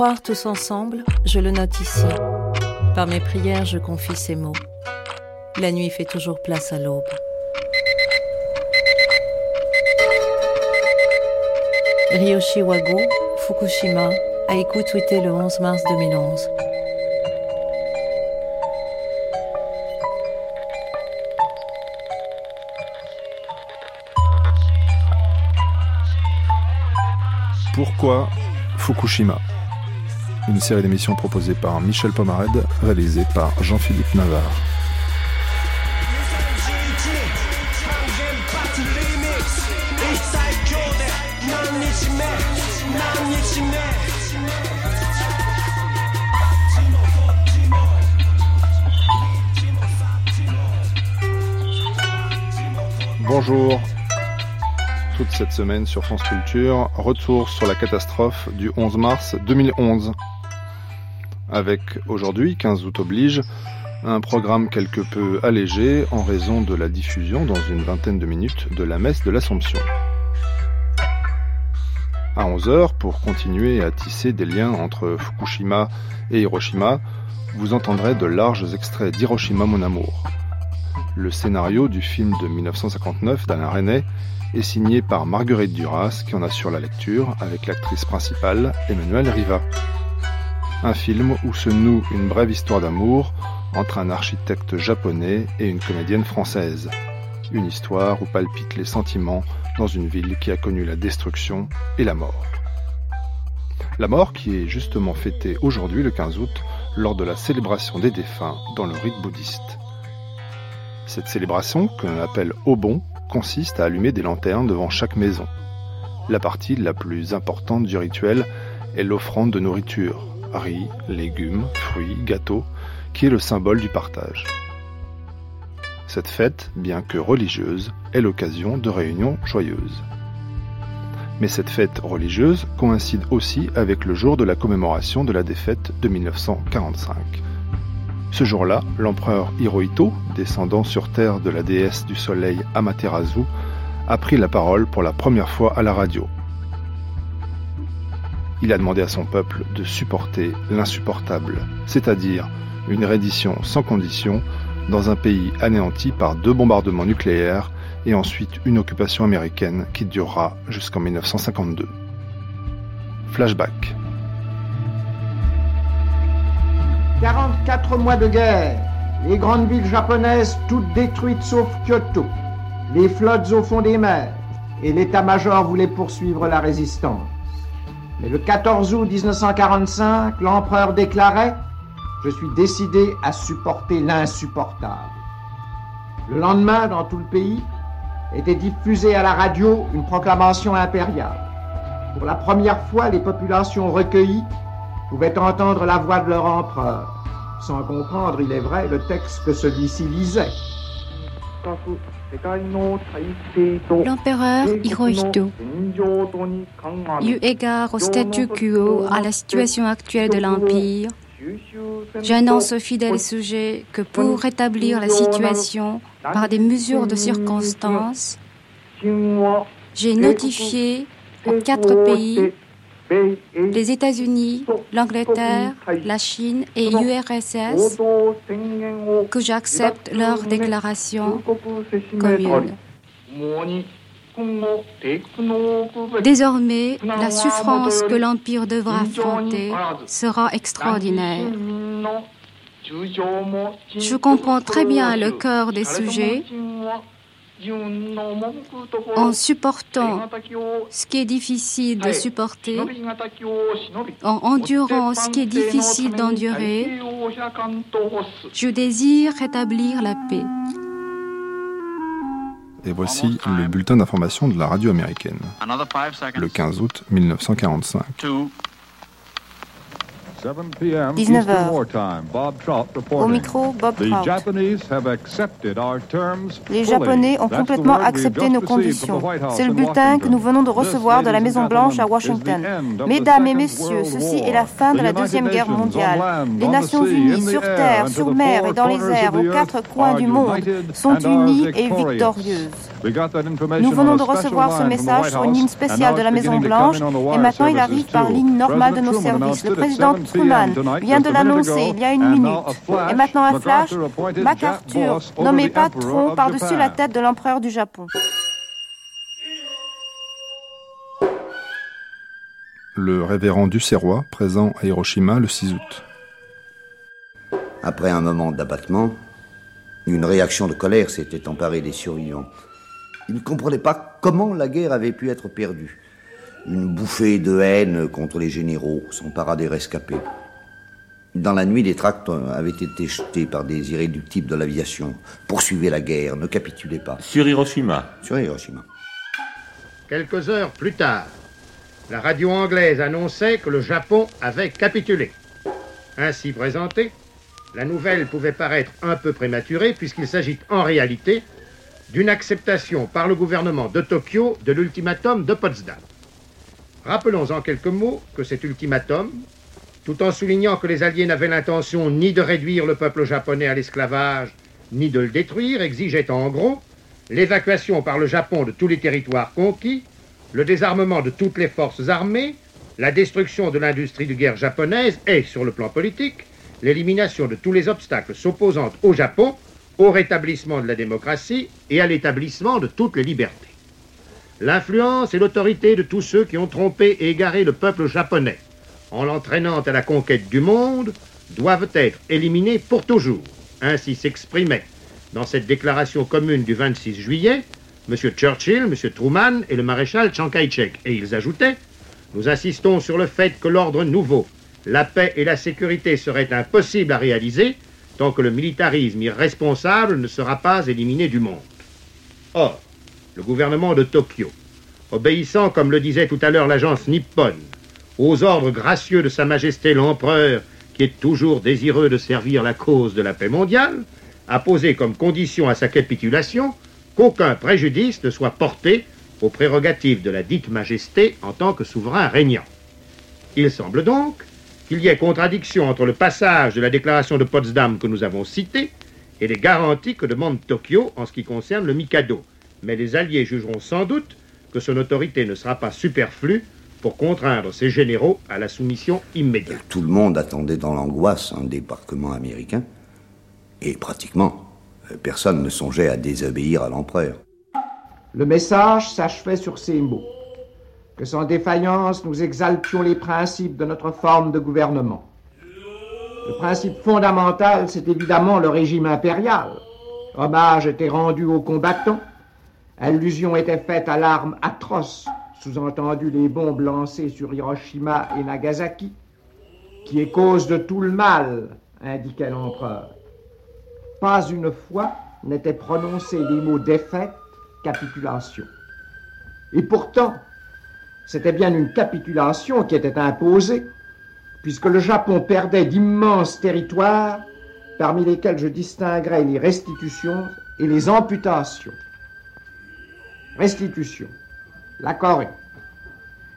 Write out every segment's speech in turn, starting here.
Croire tous ensemble, je le note ici. Par mes prières, je confie ces mots. La nuit fait toujours place à l'aube. Ryoshi Wago, Fukushima, a écouté le 11 mars 2011. Pourquoi Fukushima? Une série d'émissions proposée par Michel Pomarède, réalisée par Jean-Philippe Navarre. Bonjour. Toute cette semaine sur France Culture, retour sur la catastrophe du 11 mars 2011. Avec aujourd'hui, 15 août oblige, un programme quelque peu allégé en raison de la diffusion dans une vingtaine de minutes de la messe de l'Assomption. À 11h, pour continuer à tisser des liens entre Fukushima et Hiroshima, vous entendrez de larges extraits d'Hiroshima mon amour, le scénario du film de 1959 d'Alain Resnais est signé par Marguerite Duras qui en assure la lecture avec l'actrice principale Emmanuelle Riva. Un film où se noue une brève histoire d'amour entre un architecte japonais et une comédienne française. Une histoire où palpitent les sentiments dans une ville qui a connu la destruction et la mort. La mort qui est justement fêtée aujourd'hui le 15 août lors de la célébration des défunts dans le rite bouddhiste. Cette célébration, que l'on appelle Obon, consiste à allumer des lanternes devant chaque maison. La partie la plus importante du rituel est l'offrande de nourriture, riz, légumes, fruits, gâteaux, qui est le symbole du partage. Cette fête, bien que religieuse, est l'occasion de réunions joyeuses. Mais cette fête religieuse coïncide aussi avec le jour de la commémoration de la défaite de 1945. Ce jour-là, l'empereur Hirohito, descendant sur terre de la déesse du soleil Amaterasu, a pris la parole pour la première fois à la radio. Il a demandé à son peuple de supporter l'insupportable, c'est-à-dire une reddition sans condition dans un pays anéanti par deux bombardements nucléaires et ensuite une occupation américaine qui durera jusqu'en 1952. Flashback. 44 mois de guerre, les grandes villes japonaises toutes détruites sauf Kyoto, les flottes au fond des mers, et l'état-major voulait poursuivre la résistance. Mais le 14 août 1945, l'empereur déclarait Je suis décidé à supporter l'insupportable. Le lendemain, dans tout le pays, était diffusée à la radio une proclamation impériale. Pour la première fois, les populations recueillies pouvaient entendre la voix de leur empereur, sans comprendre, il est vrai, le texte que celui-ci lisait. L'empereur Hirohito, eu égard au statu quo, à la situation actuelle de l'Empire, j'annonce aux fidèles sujets que pour rétablir la situation par des mesures de circonstance, j'ai notifié aux quatre pays les États-Unis, l'Angleterre, la Chine et l'URSS que j'accepte leur déclaration commune. Désormais, la souffrance que l'Empire devra affronter sera extraordinaire. Je comprends très bien le cœur des sujets en supportant ce qui est difficile de supporter, en endurant ce qui est difficile d'endurer, je désire rétablir la paix. Et voici le bulletin d'information de la radio américaine. Le 15 août 1945. 19h. Au micro, Bob Trout. Les Japonais ont complètement accepté nos conditions. C'est le bulletin que nous venons de recevoir de la Maison-Blanche à Washington. Mesdames et messieurs, ceci est la fin de la Deuxième Guerre mondiale. Les Nations Unies, sur terre, sur mer et dans les airs, aux quatre coins du monde, sont unies et victorieuses. Nous venons de recevoir ce message sur une ligne spéciale de la Maison-Blanche et maintenant il arrive par ligne normale de nos services. Le président Truman vient de l'annoncer il y a une minute. Et maintenant un flash, MacArthur nommé patron par-dessus la tête de l'empereur du Japon. Le révérend Ducerrois, présent à Hiroshima le 6 août. Après un moment d'abattement, une réaction de colère s'était emparée des survivants. Ils ne comprenaient pas comment la guerre avait pu être perdue. Une bouffée de haine contre les généraux s'empara des rescapés. Dans la nuit, des tracts avaient été jetés par des irréductibles de l'aviation. Poursuivez la guerre, ne capitulez pas. Sur Hiroshima. Sur Hiroshima. Quelques heures plus tard, la radio anglaise annonçait que le Japon avait capitulé. Ainsi présentée, la nouvelle pouvait paraître un peu prématurée puisqu'il s'agit en réalité d'une acceptation par le gouvernement de Tokyo de l'ultimatum de Potsdam. Rappelons en quelques mots que cet ultimatum, tout en soulignant que les Alliés n'avaient l'intention ni de réduire le peuple japonais à l'esclavage, ni de le détruire, exigeait en gros l'évacuation par le Japon de tous les territoires conquis, le désarmement de toutes les forces armées, la destruction de l'industrie de guerre japonaise et, sur le plan politique, l'élimination de tous les obstacles s'opposant au Japon au rétablissement de la démocratie et à l'établissement de toutes les libertés. L'influence et l'autorité de tous ceux qui ont trompé et égaré le peuple japonais en l'entraînant à la conquête du monde doivent être éliminés pour toujours. Ainsi s'exprimaient dans cette déclaration commune du 26 juillet M. Churchill, M. Truman et le maréchal Chiang Kai-shek. Et ils ajoutaient Nous insistons sur le fait que l'ordre nouveau, la paix et la sécurité seraient impossibles à réaliser tant que le militarisme irresponsable ne sera pas éliminé du monde. Or, le gouvernement de Tokyo, obéissant, comme le disait tout à l'heure l'agence Nippon, aux ordres gracieux de Sa Majesté l'Empereur, qui est toujours désireux de servir la cause de la paix mondiale, a posé comme condition à sa capitulation qu'aucun préjudice ne soit porté aux prérogatives de la dite Majesté en tant que souverain régnant. Il semble donc qu'il y ait contradiction entre le passage de la déclaration de Potsdam que nous avons citée et les garanties que demande Tokyo en ce qui concerne le Mikado. Mais les Alliés jugeront sans doute que son autorité ne sera pas superflue pour contraindre ses généraux à la soumission immédiate. Tout le monde attendait dans l'angoisse un débarquement américain, et pratiquement personne ne songeait à désobéir à l'empereur. Le message s'achevait sur ces mots que sans défaillance nous exaltions les principes de notre forme de gouvernement. Le principe fondamental, c'est évidemment le régime impérial. Hommage était rendu aux combattants, allusion était faite à l'arme atroce, sous-entendu les bombes lancées sur Hiroshima et Nagasaki, qui est cause de tout le mal, indiquait l'empereur. Pas une fois n'étaient prononcés les mots défaite, capitulation. Et pourtant, c'était bien une capitulation qui était imposée, puisque le Japon perdait d'immenses territoires, parmi lesquels je distinguerais les restitutions et les amputations. Restitution. La Corée.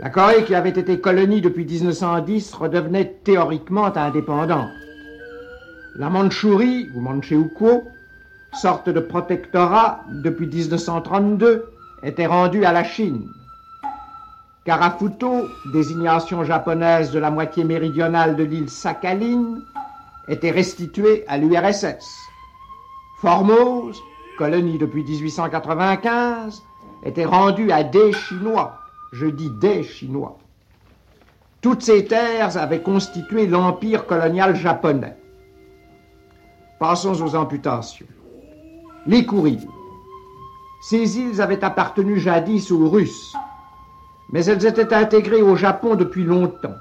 La Corée, qui avait été colonie depuis 1910, redevenait théoriquement indépendante. La Mandchourie, ou Manchukuo, sorte de protectorat depuis 1932, était rendue à la Chine. Karafuto, désignation japonaise de la moitié méridionale de l'île Sakhaline, était restitué à l'URSS. Formose, colonie depuis 1895, était rendue à des Chinois. Je dis des Chinois. Toutes ces terres avaient constitué l'empire colonial japonais. Passons aux amputations. Les Kouriles. Ces îles avaient appartenu jadis aux Russes mais elles étaient intégrées au Japon depuis longtemps.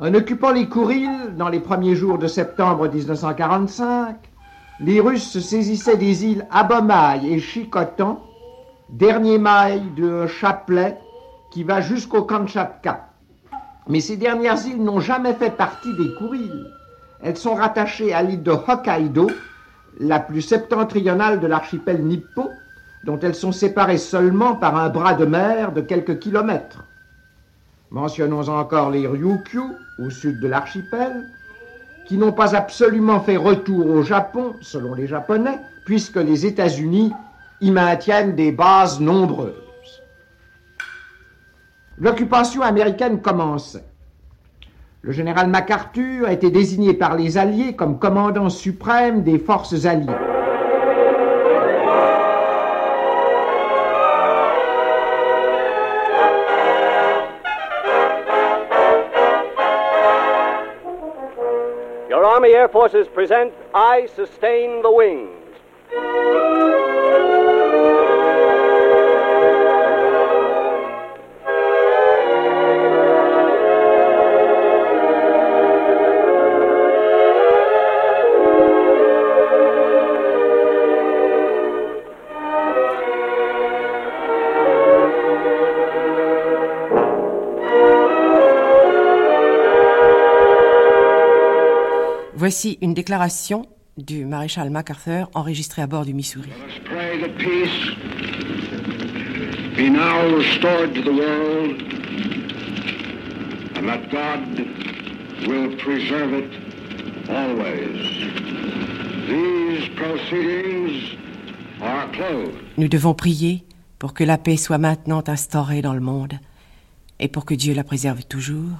En occupant les Kouriles dans les premiers jours de septembre 1945, les Russes saisissaient des îles Abomai et Chikotan, dernier maille de chapelet qui va jusqu'au Kamchatka. Mais ces dernières îles n'ont jamais fait partie des Kuriles. Elles sont rattachées à l'île de Hokkaido, la plus septentrionale de l'archipel nippon, dont elles sont séparées seulement par un bras de mer de quelques kilomètres. Mentionnons encore les Ryukyu, au sud de l'archipel, qui n'ont pas absolument fait retour au Japon, selon les Japonais, puisque les États-Unis y maintiennent des bases nombreuses. L'occupation américaine commençait. Le général MacArthur a été désigné par les Alliés comme commandant suprême des forces alliées. Army Air Forces present I Sustain the Wings. Voici une déclaration du maréchal MacArthur enregistrée à bord du Missouri. Nous devons prier pour que la paix soit maintenant instaurée dans le monde et pour que Dieu la préserve toujours.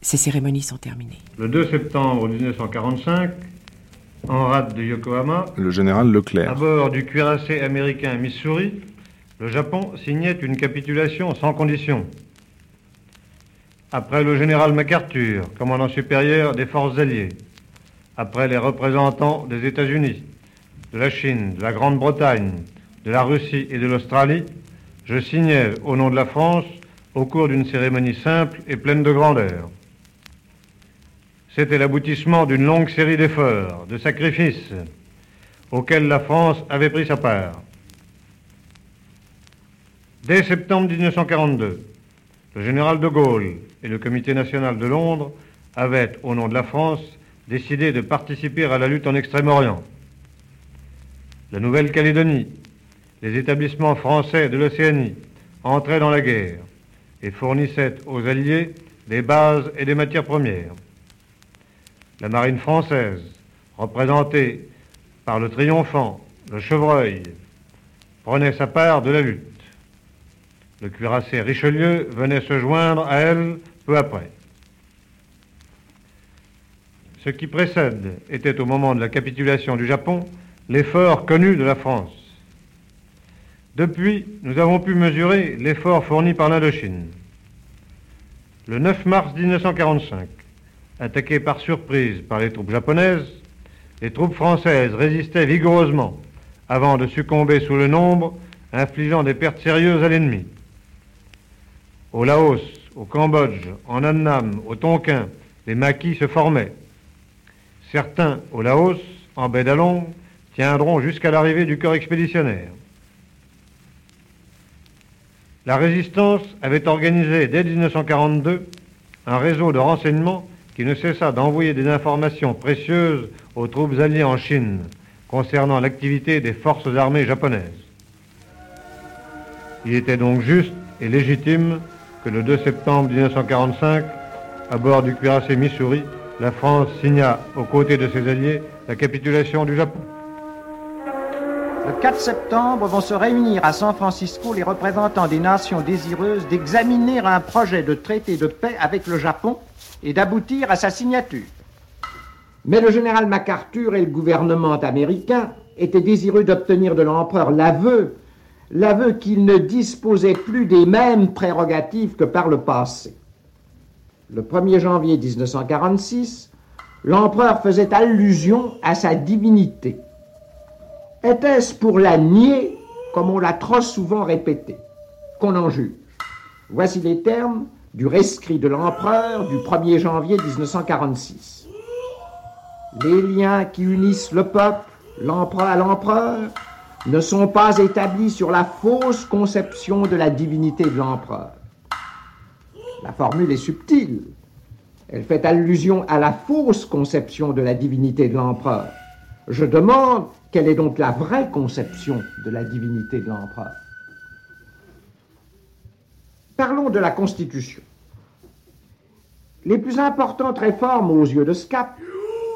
Ces cérémonies sont terminées. Le 2 septembre 1945, en rade de Yokohama, le général Leclerc, à bord du cuirassé américain Missouri, le Japon signait une capitulation sans condition. Après le général MacArthur, commandant supérieur des forces alliées, après les représentants des États-Unis, de la Chine, de la Grande-Bretagne, de la Russie et de l'Australie, je signais au nom de la France, au cours d'une cérémonie simple et pleine de grandeur, c'était l'aboutissement d'une longue série d'efforts, de sacrifices, auxquels la France avait pris sa part. Dès septembre 1942, le général de Gaulle et le Comité national de Londres avaient, au nom de la France, décidé de participer à la lutte en Extrême-Orient. La Nouvelle-Calédonie, les établissements français de l'Océanie entraient dans la guerre et fournissaient aux Alliés des bases et des matières premières la marine française, représentée par le triomphant, le chevreuil, prenait sa part de la lutte. Le cuirassé Richelieu venait se joindre à elle peu après. Ce qui précède était au moment de la capitulation du Japon l'effort connu de la France. Depuis, nous avons pu mesurer l'effort fourni par l'Indochine. Le 9 mars 1945, Attaquées par surprise par les troupes japonaises, les troupes françaises résistaient vigoureusement avant de succomber sous le nombre, infligeant des pertes sérieuses à l'ennemi. Au Laos, au Cambodge, en Annam, au Tonkin, les maquis se formaient. Certains, au Laos, en baie d'Along, tiendront jusqu'à l'arrivée du corps expéditionnaire. La résistance avait organisé dès 1942 un réseau de renseignements qui ne cessa d'envoyer des informations précieuses aux troupes alliées en Chine concernant l'activité des forces armées japonaises. Il était donc juste et légitime que le 2 septembre 1945, à bord du cuirassé Missouri, la France signa aux côtés de ses alliés la capitulation du Japon. Le 4 septembre vont se réunir à San Francisco les représentants des nations désireuses d'examiner un projet de traité de paix avec le Japon et d'aboutir à sa signature. Mais le général MacArthur et le gouvernement américain étaient désireux d'obtenir de l'empereur l'aveu, l'aveu qu'il ne disposait plus des mêmes prérogatives que par le passé. Le 1er janvier 1946, l'empereur faisait allusion à sa divinité. Était-ce pour la nier, comme on l'a trop souvent répété? Qu'on en juge. Voici les termes du rescrit de l'empereur du 1er janvier 1946. Les liens qui unissent le peuple, l'empereur à l'empereur, ne sont pas établis sur la fausse conception de la divinité de l'empereur. La formule est subtile. Elle fait allusion à la fausse conception de la divinité de l'empereur. Je demande quelle est donc la vraie conception de la divinité de l'empereur. Parlons de la Constitution. Les plus importantes réformes aux yeux de SCAP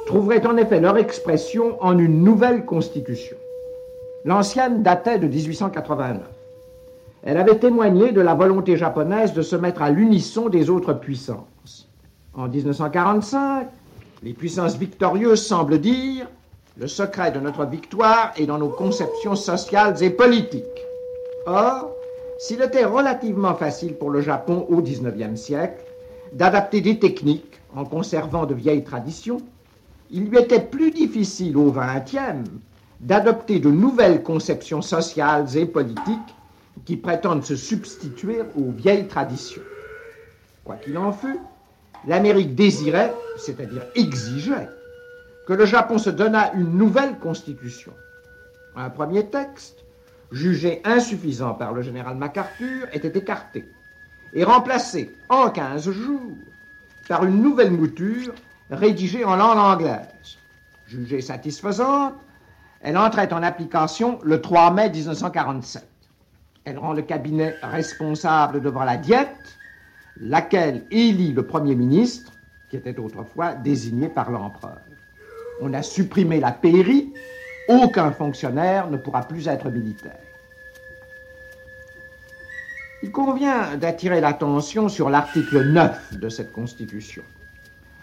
trouveraient en effet leur expression en une nouvelle Constitution. L'ancienne datait de 1889. Elle avait témoigné de la volonté japonaise de se mettre à l'unisson des autres puissances. En 1945, les puissances victorieuses semblent dire le secret de notre victoire est dans nos conceptions sociales et politiques. Or, s'il était relativement facile pour le Japon au XIXe siècle d'adapter des techniques en conservant de vieilles traditions, il lui était plus difficile au XXe d'adopter de nouvelles conceptions sociales et politiques qui prétendent se substituer aux vieilles traditions. Quoi qu'il en fût, l'Amérique désirait, c'est-à-dire exigeait, que le Japon se donnât une nouvelle constitution. Un premier texte, jugé insuffisant par le général MacArthur, était écarté et remplacé en 15 jours par une nouvelle mouture rédigée en langue anglaise. Jugée satisfaisante, elle entrait en application le 3 mai 1947. Elle rend le cabinet responsable devant la diète, laquelle élit le Premier ministre, qui était autrefois désigné par l'empereur. On a supprimé la pairie, aucun fonctionnaire ne pourra plus être militaire. Il convient d'attirer l'attention sur l'article 9 de cette Constitution,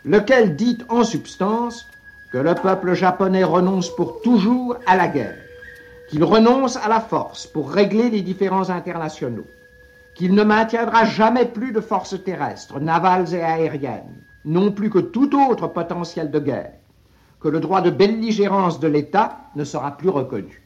lequel dit en substance que le peuple japonais renonce pour toujours à la guerre qu'il renonce à la force pour régler les différends internationaux, qu'il ne maintiendra jamais plus de forces terrestres, navales et aériennes, non plus que tout autre potentiel de guerre, que le droit de belligérance de l'État ne sera plus reconnu.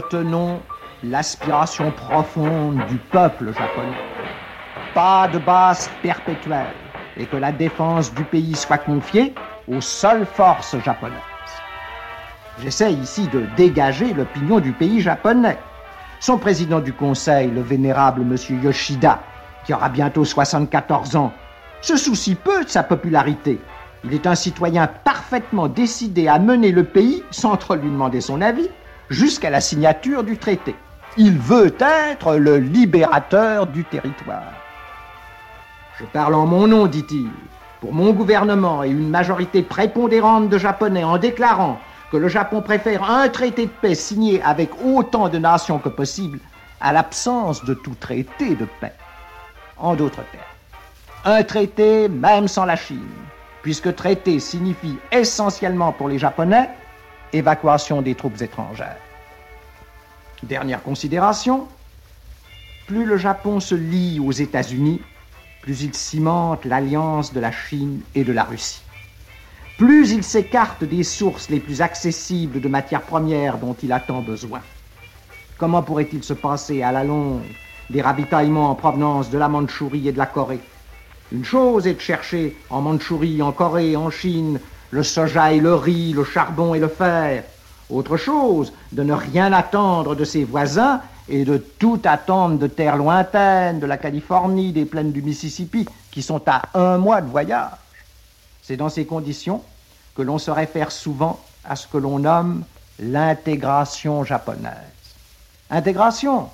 Retenons l'aspiration profonde du peuple japonais. Pas de base perpétuelle et que la défense du pays soit confiée aux seules forces japonaises. J'essaie ici de dégager l'opinion du pays japonais. Son président du conseil, le vénérable M. Yoshida, qui aura bientôt 74 ans, se soucie peu de sa popularité. Il est un citoyen parfaitement décidé à mener le pays sans trop lui demander son avis jusqu'à la signature du traité. Il veut être le libérateur du territoire. Je parle en mon nom, dit-il, pour mon gouvernement et une majorité prépondérante de Japonais en déclarant que le Japon préfère un traité de paix signé avec autant de nations que possible à l'absence de tout traité de paix. En d'autres termes, un traité même sans la Chine, puisque traité signifie essentiellement pour les Japonais évacuation des troupes étrangères. Dernière considération, plus le Japon se lie aux États-Unis, plus il cimente l'alliance de la Chine et de la Russie. Plus il s'écarte des sources les plus accessibles de matières premières dont il a tant besoin. Comment pourrait-il se passer à la longue des ravitaillements en provenance de la Mandchourie et de la Corée? Une chose est de chercher en Mandchourie, en Corée, en Chine, le soja et le riz, le charbon et le fer. Autre chose, de ne rien attendre de ses voisins et de tout attendre de terres lointaines, de la Californie, des plaines du Mississippi, qui sont à un mois de voyage. C'est dans ces conditions que l'on se réfère souvent à ce que l'on nomme l'intégration japonaise. Intégration,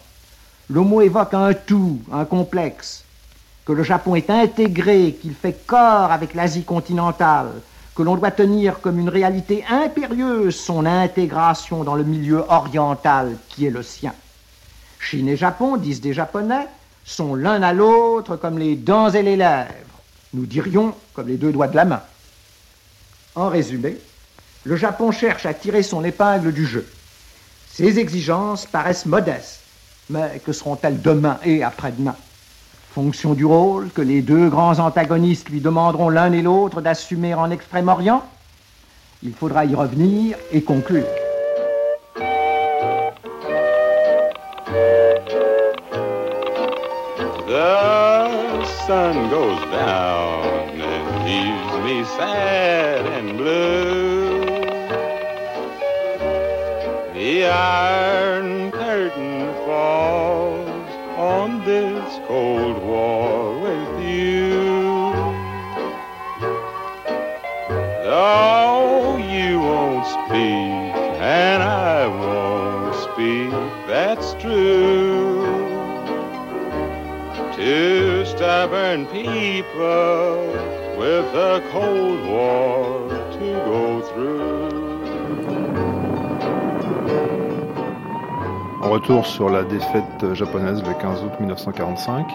le mot évoque un tout, un complexe, que le Japon est intégré, qu'il fait corps avec l'Asie continentale, que l'on doit tenir comme une réalité impérieuse son intégration dans le milieu oriental qui est le sien. Chine et Japon, disent des Japonais, sont l'un à l'autre comme les dents et les lèvres. Nous dirions comme les deux doigts de la main. En résumé, le Japon cherche à tirer son épingle du jeu. Ses exigences paraissent modestes, mais que seront-elles demain et après-demain? Fonction du rôle que les deux grands antagonistes lui demanderont l'un et l'autre d'assumer en Extrême-Orient Il faudra y revenir et conclure. The sun goes down and leaves me people with a cold war to go through. En retour sur la défaite japonaise le 15 août 1945.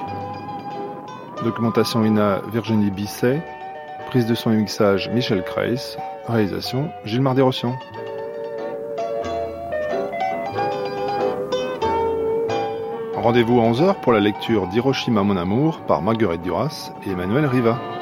Documentation INA Virginie Bisset. Prise de son et mixage Michel Kreis. Réalisation Gilles Mardy-Rossian. Rendez-vous à 11h pour la lecture d'Hiroshima Mon Amour par Marguerite Duras et Emmanuel Riva.